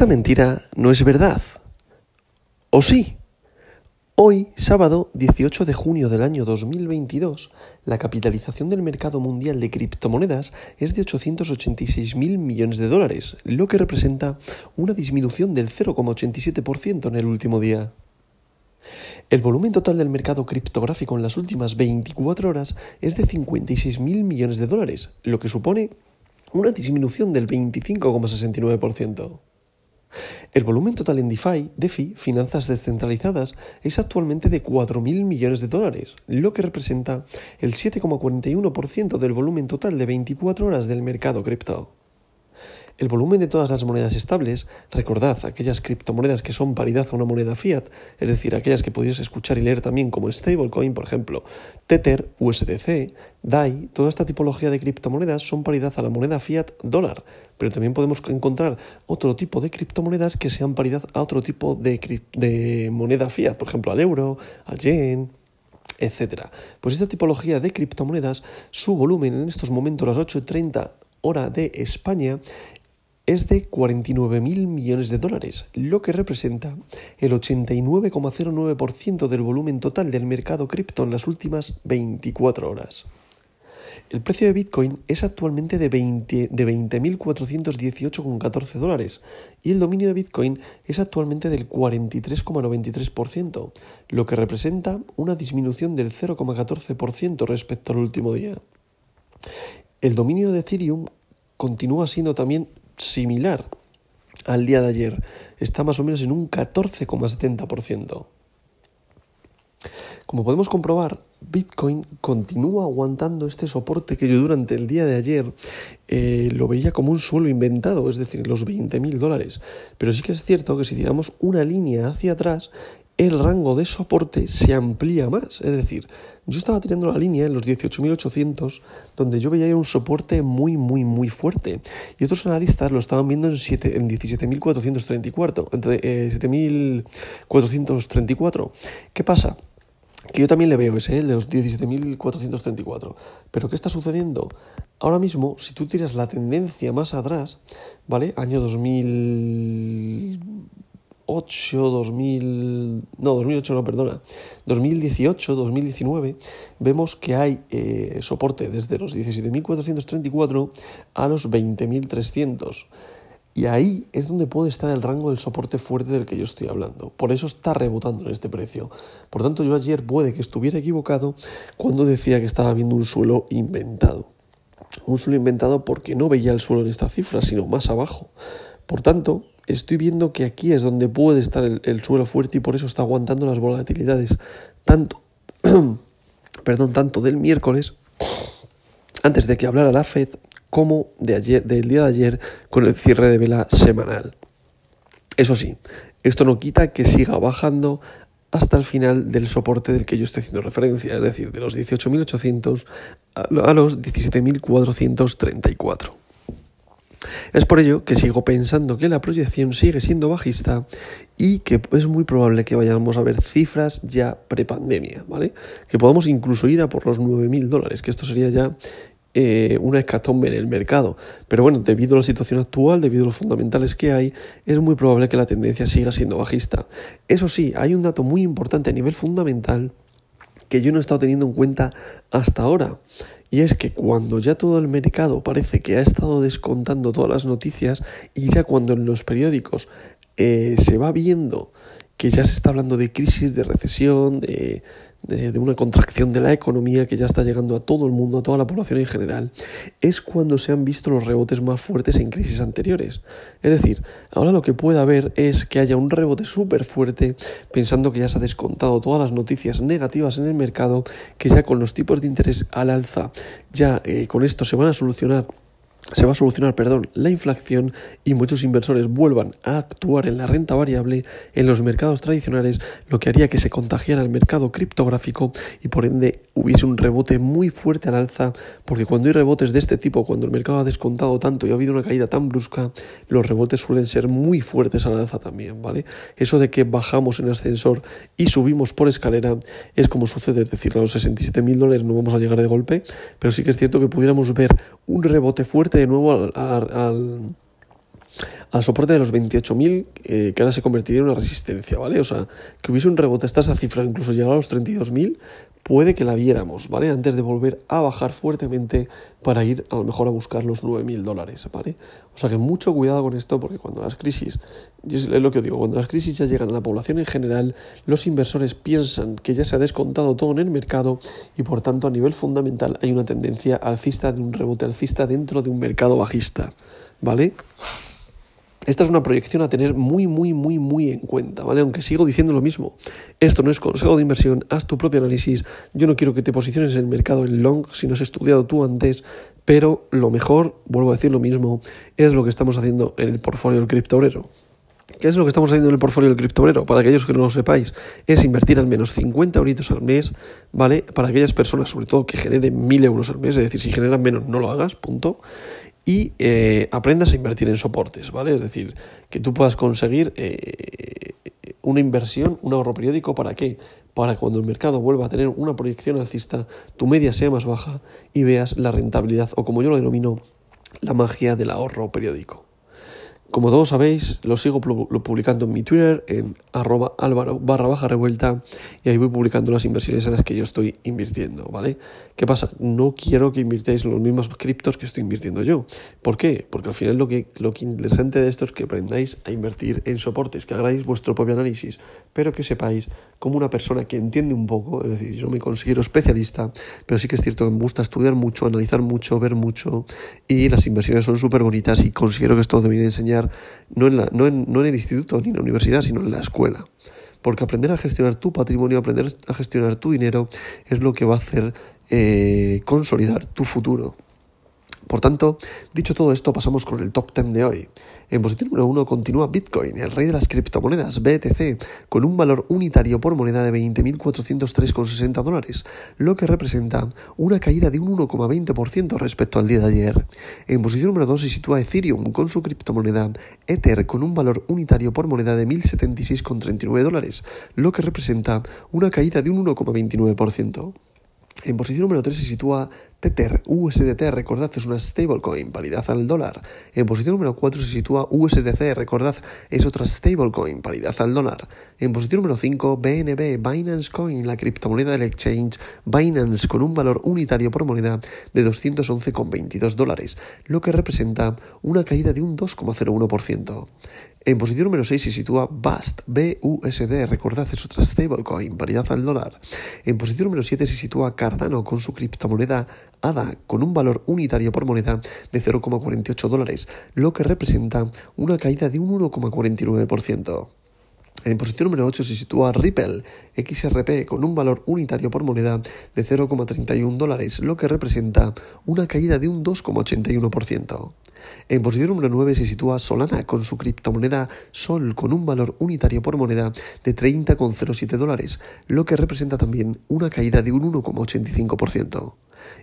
esta mentira no es verdad. ¿O sí? Hoy, sábado 18 de junio del año 2022, la capitalización del mercado mundial de criptomonedas es de 886.000 millones de dólares, lo que representa una disminución del 0,87% en el último día. El volumen total del mercado criptográfico en las últimas 24 horas es de 56.000 millones de dólares, lo que supone una disminución del 25,69%. El volumen total en DeFi, DeFi, finanzas descentralizadas, es actualmente de 4.000 millones de dólares, lo que representa el 7,41% del volumen total de 24 horas del mercado cripto. El volumen de todas las monedas estables, recordad aquellas criptomonedas que son paridad a una moneda fiat, es decir, aquellas que podéis escuchar y leer también como stablecoin, por ejemplo, Tether, USDC, DAI, toda esta tipología de criptomonedas son paridad a la moneda fiat dólar, pero también podemos encontrar otro tipo de criptomonedas que sean paridad a otro tipo de, moneda fiat, por ejemplo, al euro, al yen, etcétera. Pues esta tipología de criptomonedas, su volumen en estos momentos, las 8.30 hora de España, es de 49.000 millones de dólares, lo que representa el 89,09% del volumen total del mercado cripto en las últimas 24 horas. El precio de Bitcoin es actualmente de 20.418,14 dólares y el dominio de Bitcoin es actualmente del 43,93%, lo que representa una disminución del 0,14% respecto al último día. El dominio de Ethereum continúa siendo también similar al día de ayer. Está más o menos en un 14,70%. Como podemos comprobar, Bitcoin continúa aguantando este soporte que yo durante el día de ayer eh, lo veía como un suelo inventado, es decir, los 20.000 dólares. Pero sí que es cierto que si tiramos una línea hacia atrás, el rango de soporte se amplía más. Es decir, yo estaba tirando la línea en los 18.800, donde yo veía un soporte muy, muy, muy fuerte. Y otros analistas lo estaban viendo en, en 17.434, entre 7.434. Eh, ¿Qué pasa? Que yo también le veo ese, de los 17.434. Pero ¿qué está sucediendo? Ahora mismo, si tú tiras la tendencia más atrás, ¿vale? Año 2000 2008, 2000, no, 2008 no, perdona, 2018, 2019, vemos que hay eh, soporte desde los 17.434 a los 20.300. Y ahí es donde puede estar el rango del soporte fuerte del que yo estoy hablando. Por eso está rebotando en este precio. Por tanto, yo ayer puede que estuviera equivocado cuando decía que estaba viendo un suelo inventado. Un suelo inventado porque no veía el suelo en esta cifra, sino más abajo. Por tanto, estoy viendo que aquí es donde puede estar el, suelo fuerte y por eso está aguantando las volatilidades tanto, perdón, tanto del miércoles antes de que hablara la Fed como de ayer, del día de ayer con el cierre de vela semanal. Eso sí, esto no quita que siga bajando hasta el final del soporte del que yo estoy haciendo referencia, es decir, de los 18.800 a los 17.434. Es por ello que sigo pensando que la proyección sigue siendo bajista y que es muy probable que vayamos a ver cifras ya prepandemia, ¿vale? Que podamos incluso ir a por los 9.000 dólares, que esto sería ya eh, una escatombe en el mercado. Pero bueno, debido a la situación actual, debido a los fundamentales que hay, es muy probable que la tendencia siga siendo bajista. Eso sí, hay un dato muy importante a nivel fundamental que yo no he estado teniendo en cuenta hasta ahora. Y es que cuando ya todo el mercado parece que ha estado descontando todas las noticias y ya cuando en los periódicos eh, se va viendo que ya se está hablando de crisis, de recesión, de, de, una contracción de la economía que ya está llegando a todo el mundo, a toda la población en general, es cuando se han visto los rebotes más fuertes en crisis anteriores. Es decir, ahora lo que puede haber es que haya un rebote súper fuerte pensando que ya se ha descontado todas las noticias negativas en el mercado, que ya con los tipos de interés al alza, ya eh, con esto se van a solucionar se va a solucionar, perdón, la inflación y muchos inversores vuelvan a actuar en la renta variable en los mercados tradicionales, lo que haría que se contagiara el mercado criptográfico y por ende hubiese un rebote muy fuerte al alza, porque cuando hay rebotes de este tipo, cuando el mercado ha descontado tanto y ha habido una caída tan brusca, los rebotes suelen ser muy fuertes al alza también, ¿vale? Eso de que bajamos en ascensor y subimos por escalera es como sucede, es decir, a los 67 mil dólares no vamos a llegar de golpe, pero sí que es cierto que pudiéramos ver un rebote fuerte de nuevo al, al soporte de los 28.000, eh, que ahora se convertiría en una resistencia, ¿vale? O sea, que hubiese un rebote hasta esa cifra, incluso llegar a los 32.000, puede que la viéramos, ¿vale? Antes de volver a bajar fuertemente para ir a lo mejor a buscar los 9.000 dólares, ¿vale? O sea que mucho cuidado con esto porque cuando las crisis, es lo que os digo, cuando las crisis ya llegan a la población en general, los inversores piensan que ya se ha descontado todo en el mercado y por tanto a nivel fundamental hay una tendencia alcista de un rebote alcista dentro de un mercado bajista, ¿vale? Esta es una proyección a tener muy, muy, muy, muy en cuenta, ¿vale? Aunque sigo diciendo lo mismo. Esto no es consejo de inversión, haz tu propio análisis. Yo no quiero que te posiciones en el mercado en long si no has estudiado tú antes, pero lo mejor, vuelvo a decir lo mismo, es lo que estamos haciendo en el portfolio del criptobrero. ¿Qué es lo que estamos haciendo en el portfolio del criptobrero? Para aquellos que no lo sepáis, es invertir al menos 50 euritos al mes, ¿vale? Para aquellas personas, sobre todo, que generen 1000 euros al mes, es decir, si generan menos, no lo hagas, punto y eh, aprendas a invertir en soportes, ¿vale? Es decir, que tú puedas conseguir eh, una inversión, un ahorro periódico, ¿para qué? Para cuando el mercado vuelva a tener una proyección alcista, tu media sea más baja y veas la rentabilidad, o como yo lo denomino, la magia del ahorro periódico. Como todos sabéis, lo sigo publicando en mi Twitter, en arroba álvaro barra baja revuelta, y ahí voy publicando las inversiones en las que yo estoy invirtiendo, ¿vale? ¿Qué pasa? No quiero que invirtáis los mismos criptos que estoy invirtiendo yo. ¿Por qué? Porque al final lo que, lo que interesante de esto es que aprendáis a invertir en soportes, que hagáis vuestro propio análisis, pero que sepáis como una persona que entiende un poco, es decir, yo no me considero especialista, pero sí que es cierto que me gusta estudiar mucho, analizar mucho, ver mucho, y las inversiones son súper bonitas y considero que esto debería enseñar no en, la, no, en, no en el instituto ni en la universidad, sino en la escuela porque aprender a gestionar tu patrimonio, aprender a gestionar tu dinero es lo que va a hacer eh, consolidar tu futuro. Por tanto, dicho todo esto, pasamos con el top 10 de hoy. En posición número 1 continúa Bitcoin, el rey de las criptomonedas, BTC, con un valor unitario por moneda de 20.403,60 dólares, lo que representa una caída de un 1,20% respecto al día de ayer. En posición número 2 se sitúa Ethereum con su criptomoneda Ether con un valor unitario por moneda de 1.076,39 dólares, lo que representa una caída de un 1,29%. En posición número 3 se sitúa Tether, USDT, recordad, es una stablecoin, paridad al dólar. En posición número 4 se sitúa USDC, recordad, es otra stablecoin, paridad al dólar. En posición número 5, BNB, Binance Coin, la criptomoneda del exchange Binance, con un valor unitario por moneda de 211,22 dólares, lo que representa una caída de un 2,01%. En posición número 6 se sitúa BUSD, BUSD, recordad es otra stablecoin, paridad al dólar. En posición número 7 se sitúa Cardano con su criptomoneda ADA con un valor unitario por moneda de 0,48 dólares, lo que representa una caída de un 1,49%. En posición número 8 se sitúa Ripple XRP con un valor unitario por moneda de 0,31 dólares, lo que representa una caída de un 2,81%. En posición número 9 se sitúa Solana con su criptomoneda Sol con un valor unitario por moneda de 30,07 dólares, lo que representa también una caída de un 1,85%.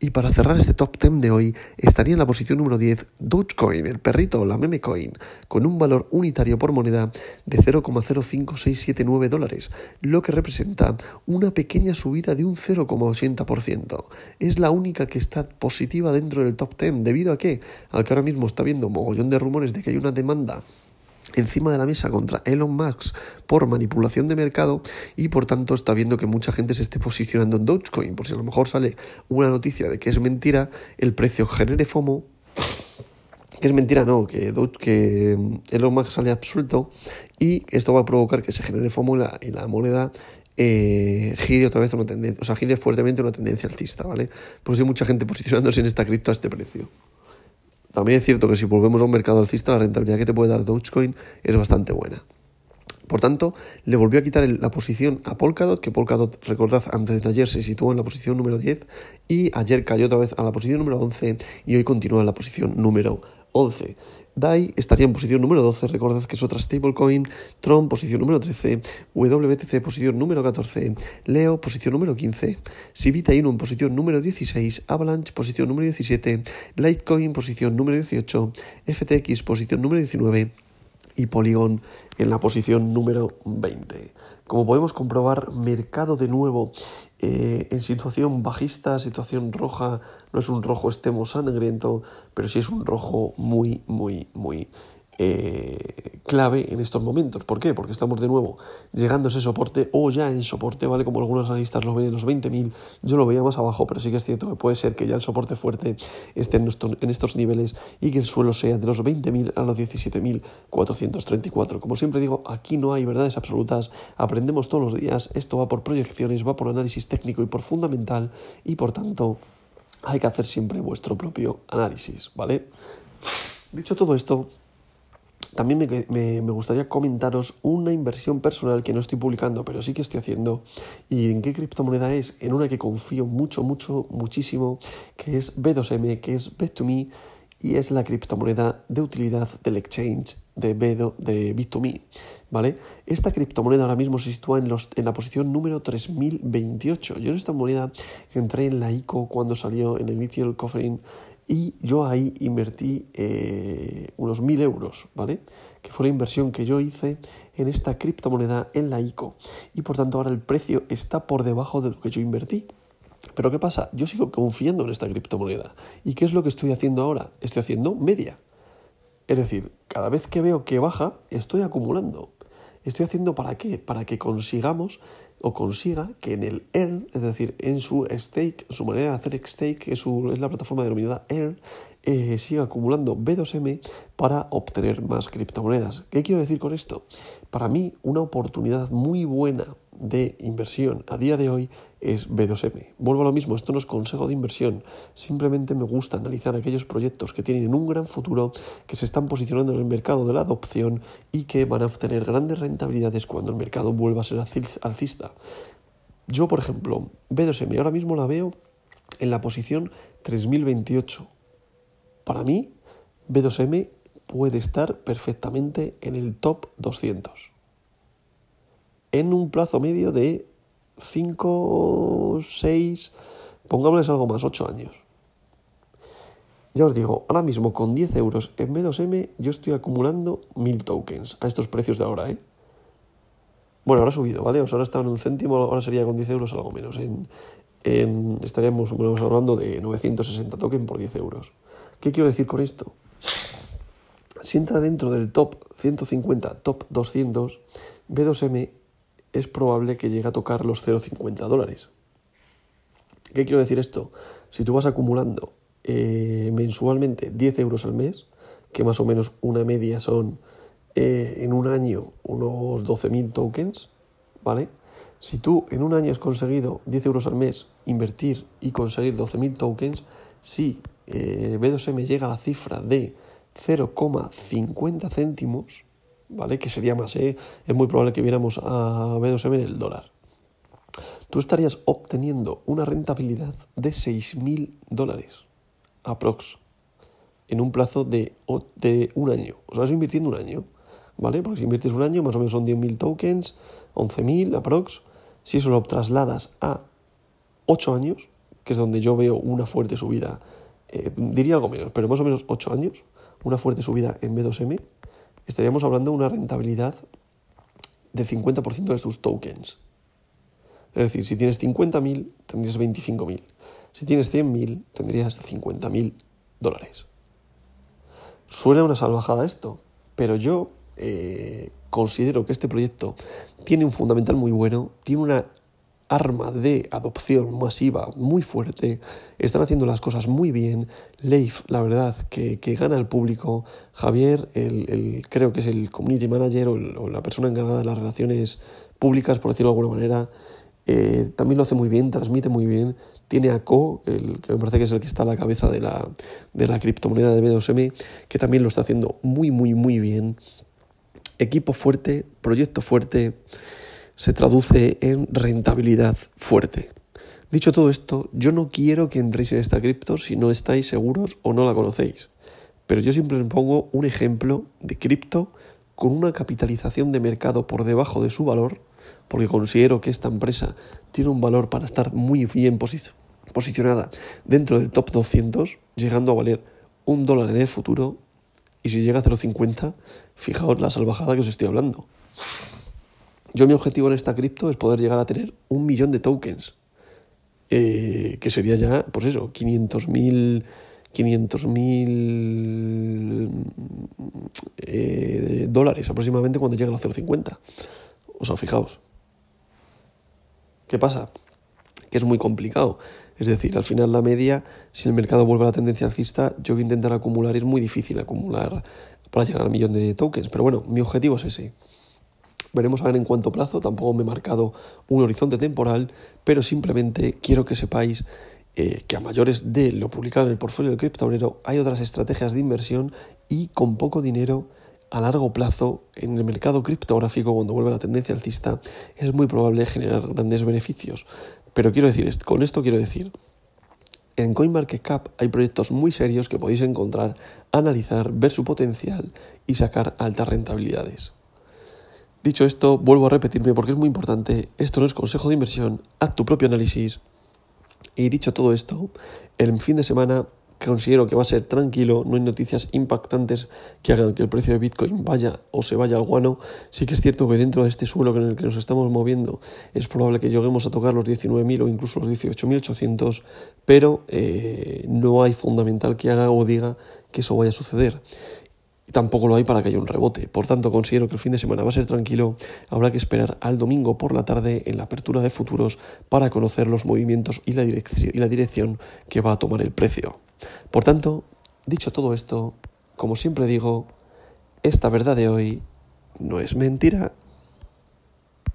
Y para cerrar este top 10 de hoy, estaría en la posición número 10 Dogecoin, el perrito, la meme coin, con un valor unitario por moneda de 0,05679 dólares, lo que representa una pequeña subida de un 0,80%. Es la única que está positiva dentro del top 10, debido a que, al que ahora mismo está viendo un mogollón de rumores de que hay una demanda encima de la mesa contra Elon Musk por manipulación de mercado y por tanto está viendo que mucha gente se esté posicionando en Dogecoin. Por si a lo mejor sale una noticia de que es mentira, el precio genere FOMO. Que es mentira, no, que, que Elon Musk sale absuelto y esto va a provocar que se genere FOMO y la, moneda eh, gire otra vez una tendencia, o sea, gire fuertemente una tendencia alcista, ¿vale? Por eso hay mucha gente posicionándose en esta cripto a este precio. También es cierto que si volvemos a un mercado alcista, la rentabilidad que te puede dar Dogecoin es bastante buena. Por tanto, le volvió a quitar la posición a Polkadot, que Polkadot, recordad, antes de ayer se situó en la posición número 10 y ayer cayó otra vez a la posición número 11 y hoy continúa en la posición número 11. DAI estaría en posición número 12, recordad que es otra stablecoin, Tron posición número 13, WTC posición número 14, Leo posición número 15, Sivita Inu en posición número 16, Avalanche posición número 17, Litecoin posición número 18, FTX posición número 19 y Polygon en la posición número 20. Como podemos comprobar, mercado de nuevo eh, en situación bajista, situación roja, no es un rojo extremo sangriento, pero sí es un rojo muy, muy, muy eh, clave en estos momentos. ¿Por qué? Porque estamos de nuevo llegando a ese soporte o ya en soporte, ¿vale? Como algunos analistas lo ven en los 20.000, yo lo veía más abajo, pero sí que es cierto que puede ser que ya el soporte fuerte esté en estos, niveles y que el suelo sea de los 20.000 a los 17.434. Como siempre digo, aquí no hay verdades absolutas, aprendemos todos los días, esto va por proyecciones, va por análisis técnico y por fundamental y por tanto hay que hacer siempre vuestro propio análisis, ¿vale? Dicho todo esto, también me, gustaría comentaros una inversión personal que no estoy publicando, pero sí que estoy haciendo. ¿Y en qué criptomoneda es? En una que confío mucho, mucho, muchísimo, que es B2M, que es Bet2Me, y es la criptomoneda de utilidad del exchange de, b de Bit2Me. ¿vale? Esta criptomoneda ahora mismo se sitúa en, los, en la posición número 3028. Yo en esta moneda entré en la ICO cuando salió en el Initial Offering y yo ahí invertí eh, unos mil euros, ¿vale? Que fue la inversión que yo hice en esta criptomoneda en la ICO. Y por tanto ahora el precio está por debajo de lo que yo invertí. Pero ¿qué pasa? Yo sigo confiando en esta criptomoneda. ¿Y qué es lo que estoy haciendo ahora? Estoy haciendo media. Es decir, cada vez que veo que baja, estoy acumulando. ¿Estoy haciendo para qué? Para que consigamos o consiga que en el Earn, es decir, en su stake, su manera de hacer stake, que es, la plataforma denominada Earn, eh, siga acumulando B2M para obtener más criptomonedas. ¿Qué quiero decir con esto? Para mí, una oportunidad muy buena de inversión a día de hoy es B2M. Vuelvo a lo mismo, esto no es consejo de inversión, simplemente me gusta analizar aquellos proyectos que tienen un gran futuro, que se están posicionando en el mercado de la adopción y que van a obtener grandes rentabilidades cuando el mercado vuelva a ser alcista. Yo, por ejemplo, B2M ahora mismo la veo en la posición 3028. Para mí, B2M puede estar perfectamente en el top 200. En un plazo medio de 5, 6, pongámosles algo más, 8 años. Ya os digo, ahora mismo con 10 euros en B2M yo estoy acumulando 1000 tokens a estos precios de ahora, ¿eh? Bueno, ahora ha subido, ¿vale? O sea, ahora está en un céntimo, ahora sería con 10 euros algo menos. En, estaríamos hablando de 960 tokens por 10 euros. ¿Qué quiero decir con esto? Si entra dentro del top 150, top 200, B2M es probable que llegue a tocar los 0,50 dólares. ¿Qué quiero decir esto? Si tú vas acumulando eh, mensualmente 10 euros al mes, que más o menos una media son eh, en un año unos 12.000 tokens, ¿vale? Si tú en un año has conseguido 10 euros al mes invertir y conseguir 12.000 tokens, si eh, B2M llega a la cifra de 0,50 céntimos, ¿vale? Que sería más, ¿eh? Es muy probable que viéramos a B2M en el dólar. Tú estarías obteniendo una rentabilidad de 6.000 dólares, aprox, en un plazo de, de un año. O sea, vas invirtiendo un año, ¿vale? Porque si inviertes un año, más o menos son 10.000 tokens, 11.000 aprox. Si eso lo trasladas a 8 años, que es donde yo veo una fuerte subida, eh, diría algo menos, pero más o menos 8 años, una fuerte subida en B2M, estaríamos hablando de una rentabilidad del 50% de tus tokens. Es decir, si tienes 50.000, tendrías 25.000. Si tienes 100.000, tendrías 50.000 dólares. Suena una salvajada esto, pero yo eh, considero que este proyecto tiene un fundamental muy bueno, tiene una arma de adopción masiva muy fuerte, están haciendo las cosas muy bien, Leif, la verdad, que, gana el público, Javier, el, creo que es el community manager o, la persona encargada de las relaciones públicas, por decirlo de alguna manera, eh, también lo hace muy bien, transmite muy bien, tiene a Co, el, que me parece que es el que está a la cabeza de la, de la criptomoneda de B2M, que también lo está haciendo muy, muy, muy bien. Equipo fuerte, proyecto fuerte se traduce en rentabilidad fuerte. Dicho todo esto, yo no quiero que entréis en esta cripto si no estáis seguros o no la conocéis. Pero yo siempre les pongo un ejemplo de cripto con una capitalización de mercado por debajo de su valor, porque considero que esta empresa tiene un valor para estar muy bien posicionada dentro del top 200, llegando a valer un dólar en el futuro, y si llega a 0,50, fijaos la salvajada que os estoy hablando. Yo mi objetivo en esta cripto es poder llegar a tener un millón de tokens, eh, que sería ya, pues eso, 500.000 500.000 eh, dólares aproximadamente cuando llegue a los 0,50. O sea, fijaos. ¿Qué pasa? Que es muy complicado. Es decir, al final la media, si el mercado vuelve a la tendencia alcista, yo voy a intentar acumular, es muy difícil acumular para llegar al millón de tokens. Pero bueno, mi objetivo es ese. Veremos a ver en cuánto plazo, tampoco me he marcado un horizonte temporal, pero simplemente quiero que sepáis eh, que a mayores de lo publicado en el portfolio del criptobrero hay otras estrategias de inversión y con poco dinero a largo plazo en el mercado criptográfico cuando vuelve la tendencia alcista es muy probable generar grandes beneficios. Pero quiero decir, con esto quiero decir, en CoinMarketCap hay proyectos muy serios que podéis encontrar, analizar, ver su potencial y sacar altas rentabilidades. Dicho esto, vuelvo a repetirme porque es muy importante, esto no es consejo de inversión, haz tu propio análisis, y dicho todo esto, el fin de semana considero que va a ser tranquilo, no hay noticias impactantes que hagan que el precio de Bitcoin vaya o se vaya al guano. Sí que es cierto que dentro de este suelo en el que nos estamos moviendo es probable que lleguemos a tocar los 19.000 o incluso los 18.800, pero eh, no hay fundamental que haga o diga que eso vaya a suceder tampoco lo hay para que haya un rebote. Por tanto, considero que el fin de semana va a ser tranquilo. Habrá que esperar al domingo por la tarde en la apertura de futuros para conocer los movimientos y la, y la dirección que va a tomar el precio. Por tanto, dicho todo esto, como siempre digo, esta verdad de hoy no es mentira.